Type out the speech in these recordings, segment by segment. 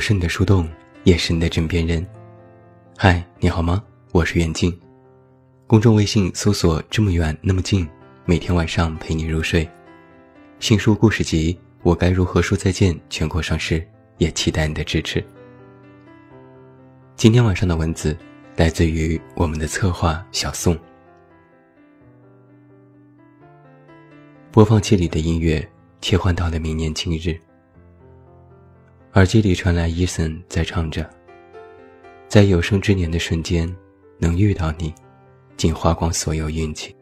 是你的树洞，也是你的枕边人。嗨，你好吗？我是袁静。公众微信搜索“这么远那么近”，每天晚上陪你入睡。新书故事集《我该如何说再见》全国上市，也期待你的支持。今天晚上的文字来自于我们的策划小宋。播放器里的音乐切换到了明年今日。耳机里传来伊森在唱着：“在有生之年的瞬间，能遇到你，竟花光所有运气。”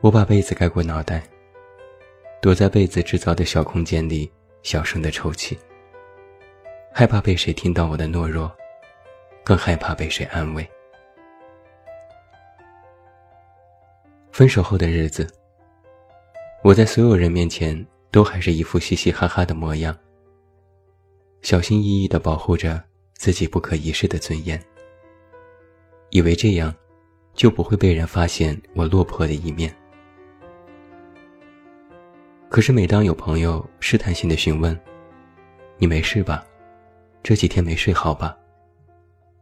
我把被子盖过脑袋，躲在被子制造的小空间里，小声的抽泣。害怕被谁听到我的懦弱，更害怕被谁安慰。分手后的日子，我在所有人面前。都还是一副嘻嘻哈哈的模样，小心翼翼地保护着自己不可一世的尊严，以为这样就不会被人发现我落魄的一面。可是每当有朋友试探性的询问：“你没事吧？这几天没睡好吧？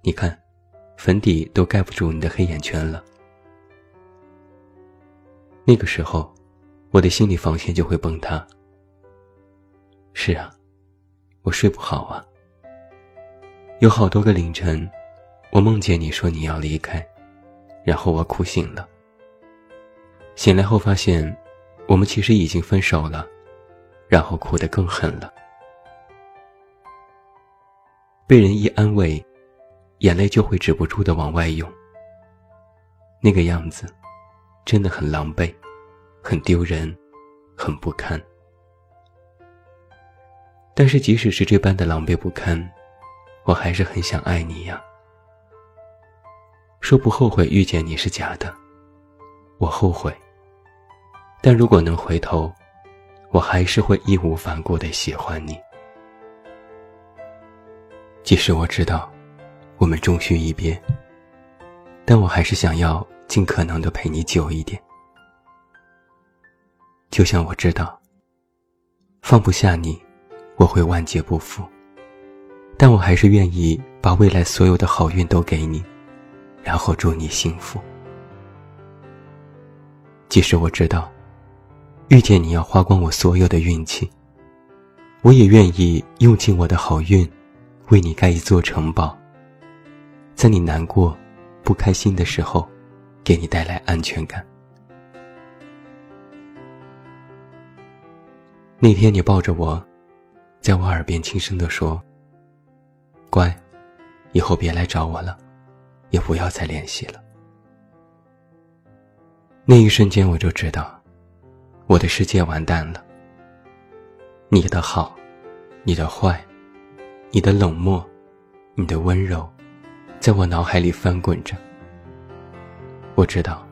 你看，粉底都盖不住你的黑眼圈了。”那个时候，我的心理防线就会崩塌。是啊，我睡不好啊。有好多个凌晨，我梦见你说你要离开，然后我哭醒了。醒来后发现，我们其实已经分手了，然后哭得更狠了。被人一安慰，眼泪就会止不住的往外涌。那个样子，真的很狼狈，很丢人，很不堪。但是，即使是这般的狼狈不堪，我还是很想爱你呀。说不后悔遇见你是假的，我后悔。但如果能回头，我还是会义无反顾的喜欢你。即使我知道，我们终须一别，但我还是想要尽可能的陪你久一点。就像我知道，放不下你。我会万劫不复，但我还是愿意把未来所有的好运都给你，然后祝你幸福。即使我知道，遇见你要花光我所有的运气，我也愿意用尽我的好运，为你盖一座城堡，在你难过、不开心的时候，给你带来安全感。那天你抱着我。在我耳边轻声地说：“乖，以后别来找我了，也不要再联系了。”那一瞬间，我就知道，我的世界完蛋了。你的好，你的坏，你的冷漠，你的温柔，在我脑海里翻滚着。我知道，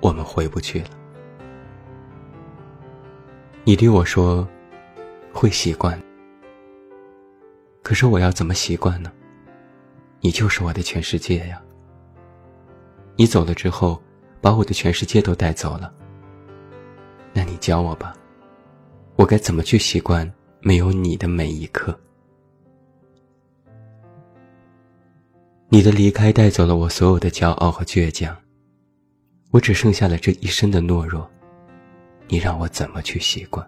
我们回不去了。你对我说：“会习惯。”可是我要怎么习惯呢？你就是我的全世界呀。你走了之后，把我的全世界都带走了。那你教我吧，我该怎么去习惯没有你的每一刻？你的离开带走了我所有的骄傲和倔强，我只剩下了这一身的懦弱。你让我怎么去习惯？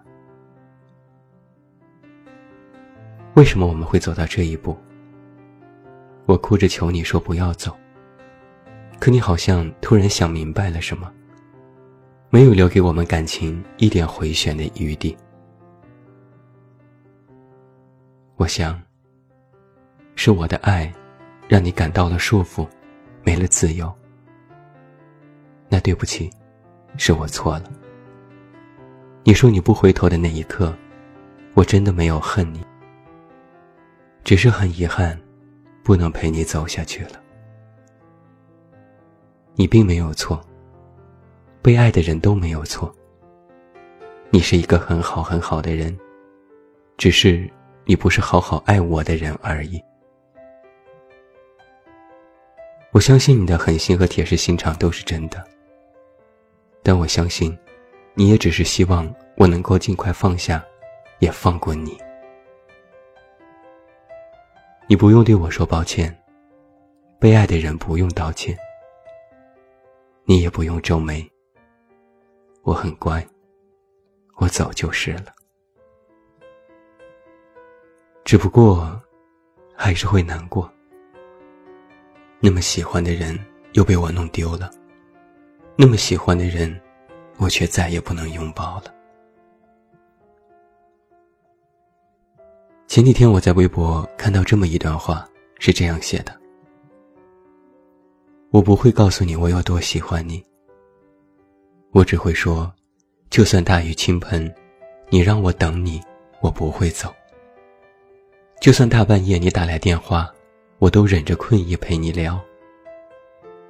为什么我们会走到这一步？我哭着求你说不要走，可你好像突然想明白了什么，没有留给我们感情一点回旋的余地。我想，是我的爱，让你感到了束缚，没了自由。那对不起，是我错了。你说你不回头的那一刻，我真的没有恨你。只是很遗憾，不能陪你走下去了。你并没有错，被爱的人都没有错。你是一个很好很好的人，只是你不是好好爱我的人而已。我相信你的狠心和铁石心肠都是真的，但我相信，你也只是希望我能够尽快放下，也放过你。你不用对我说抱歉，被爱的人不用道歉，你也不用皱眉。我很乖，我走就是了。只不过，还是会难过。那么喜欢的人又被我弄丢了，那么喜欢的人，我却再也不能拥抱了。前几天我在微博看到这么一段话，是这样写的：“我不会告诉你我有多喜欢你。我只会说，就算大雨倾盆，你让我等你，我不会走。就算大半夜你打来电话，我都忍着困意陪你聊。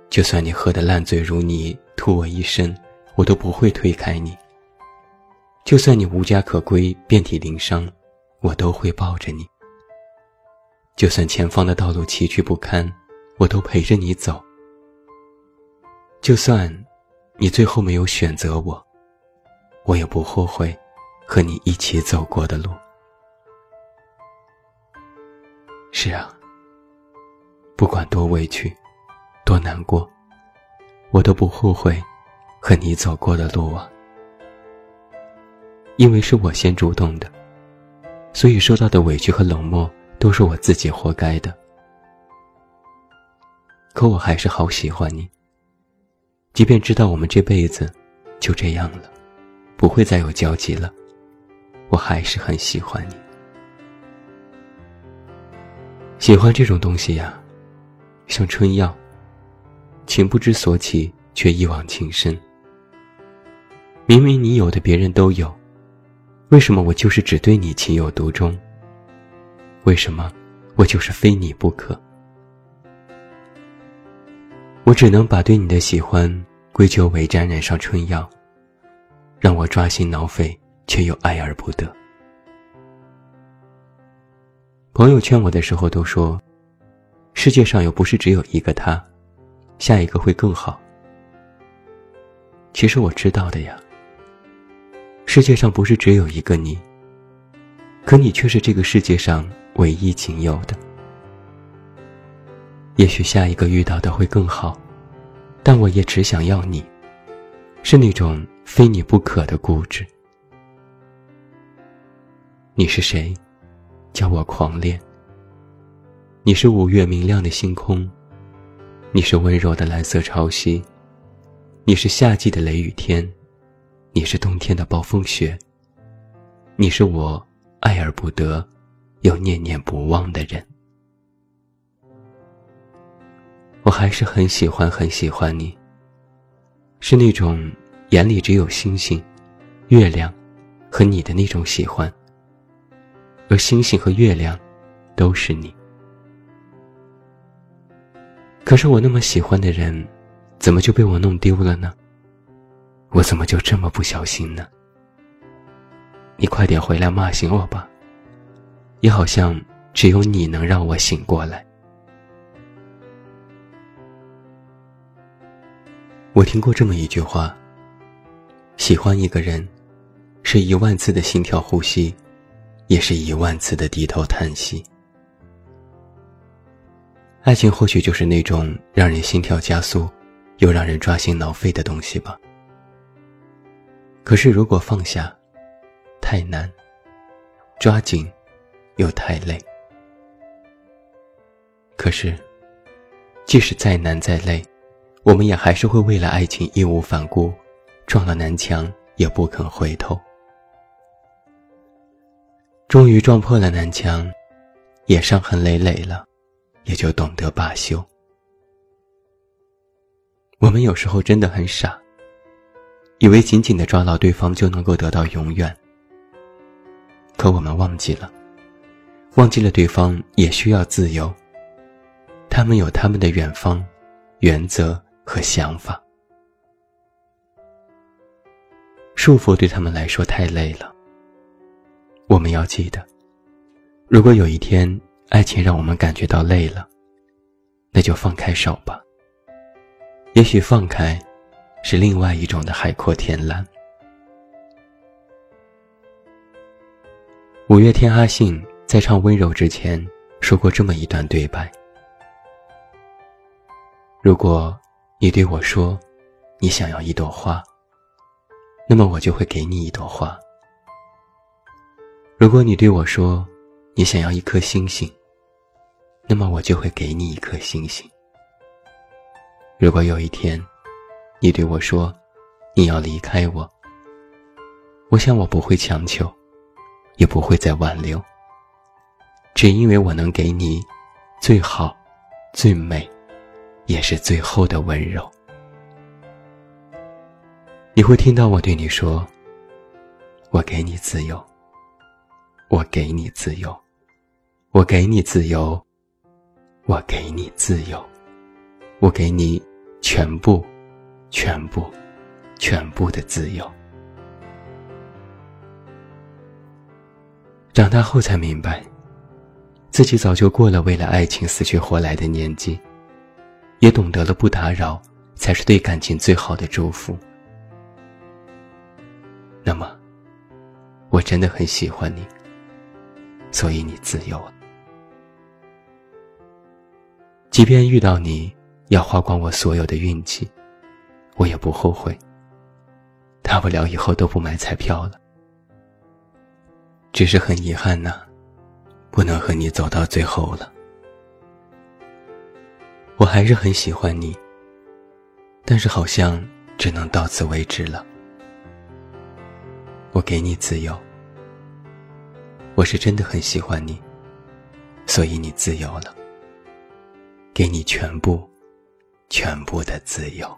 就算你喝得烂醉如泥，吐我一身，我都不会推开你。就算你无家可归，遍体鳞伤。”我都会抱着你，就算前方的道路崎岖不堪，我都陪着你走。就算你最后没有选择我，我也不后悔和你一起走过的路。是啊，不管多委屈，多难过，我都不后悔和你走过的路啊，因为是我先主动的。所以受到的委屈和冷漠都是我自己活该的，可我还是好喜欢你。即便知道我们这辈子就这样了，不会再有交集了，我还是很喜欢你。喜欢这种东西呀，像春药，情不知所起，却一往情深。明明你有的，别人都有。为什么我就是只对你情有独钟？为什么我就是非你不可？我只能把对你的喜欢归咎为沾染上春药，让我抓心挠肺，却又爱而不得。朋友劝我的时候都说：“世界上又不是只有一个他，下一个会更好。”其实我知道的呀。世界上不是只有一个你，可你却是这个世界上唯一仅有的。也许下一个遇到的会更好，但我也只想要你，是那种非你不可的固执。你是谁？叫我狂恋。你是五月明亮的星空，你是温柔的蓝色潮汐，你是夏季的雷雨天。你是冬天的暴风雪。你是我爱而不得，又念念不忘的人。我还是很喜欢很喜欢你。是那种眼里只有星星、月亮和你的那种喜欢。而星星和月亮，都是你。可是我那么喜欢的人，怎么就被我弄丢了呢？我怎么就这么不小心呢？你快点回来骂醒我吧。也好像只有你能让我醒过来。我听过这么一句话：喜欢一个人，是一万次的心跳呼吸，也是一万次的低头叹息。爱情或许就是那种让人心跳加速，又让人抓心挠肺的东西吧。可是，如果放下，太难；抓紧，又太累。可是，即使再难再累，我们也还是会为了爱情义无反顾，撞了南墙也不肯回头。终于撞破了南墙，也伤痕累累了，也就懂得罢休。我们有时候真的很傻。以为紧紧的抓牢对方就能够得到永远，可我们忘记了，忘记了对方也需要自由。他们有他们的远方、原则和想法，束缚对他们来说太累了。我们要记得，如果有一天爱情让我们感觉到累了，那就放开手吧。也许放开。是另外一种的海阔天蓝。五月天阿信在唱《温柔》之前，说过这么一段对白：如果你对我说你想要一朵花，那么我就会给你一朵花；如果你对我说你想要一颗星星，那么我就会给你一颗星星。如果有一天，你对我说你要离开我，我想我不会强求，也不会再挽留。只因为我能给你最好、最美，也是最后的温柔。你会听到我对你说：“我给你自由，我给你自由，我给你自由。”我给你自由，我给你全部、全部、全部的自由。长大后才明白，自己早就过了为了爱情死去活来的年纪，也懂得了不打扰才是对感情最好的祝福。那么，我真的很喜欢你，所以你自由了。即便遇到你要花光我所有的运气，我也不后悔。大不了以后都不买彩票了。只是很遗憾呐，不能和你走到最后了。我还是很喜欢你，但是好像只能到此为止了。我给你自由，我是真的很喜欢你，所以你自由了。给你全部、全部的自由。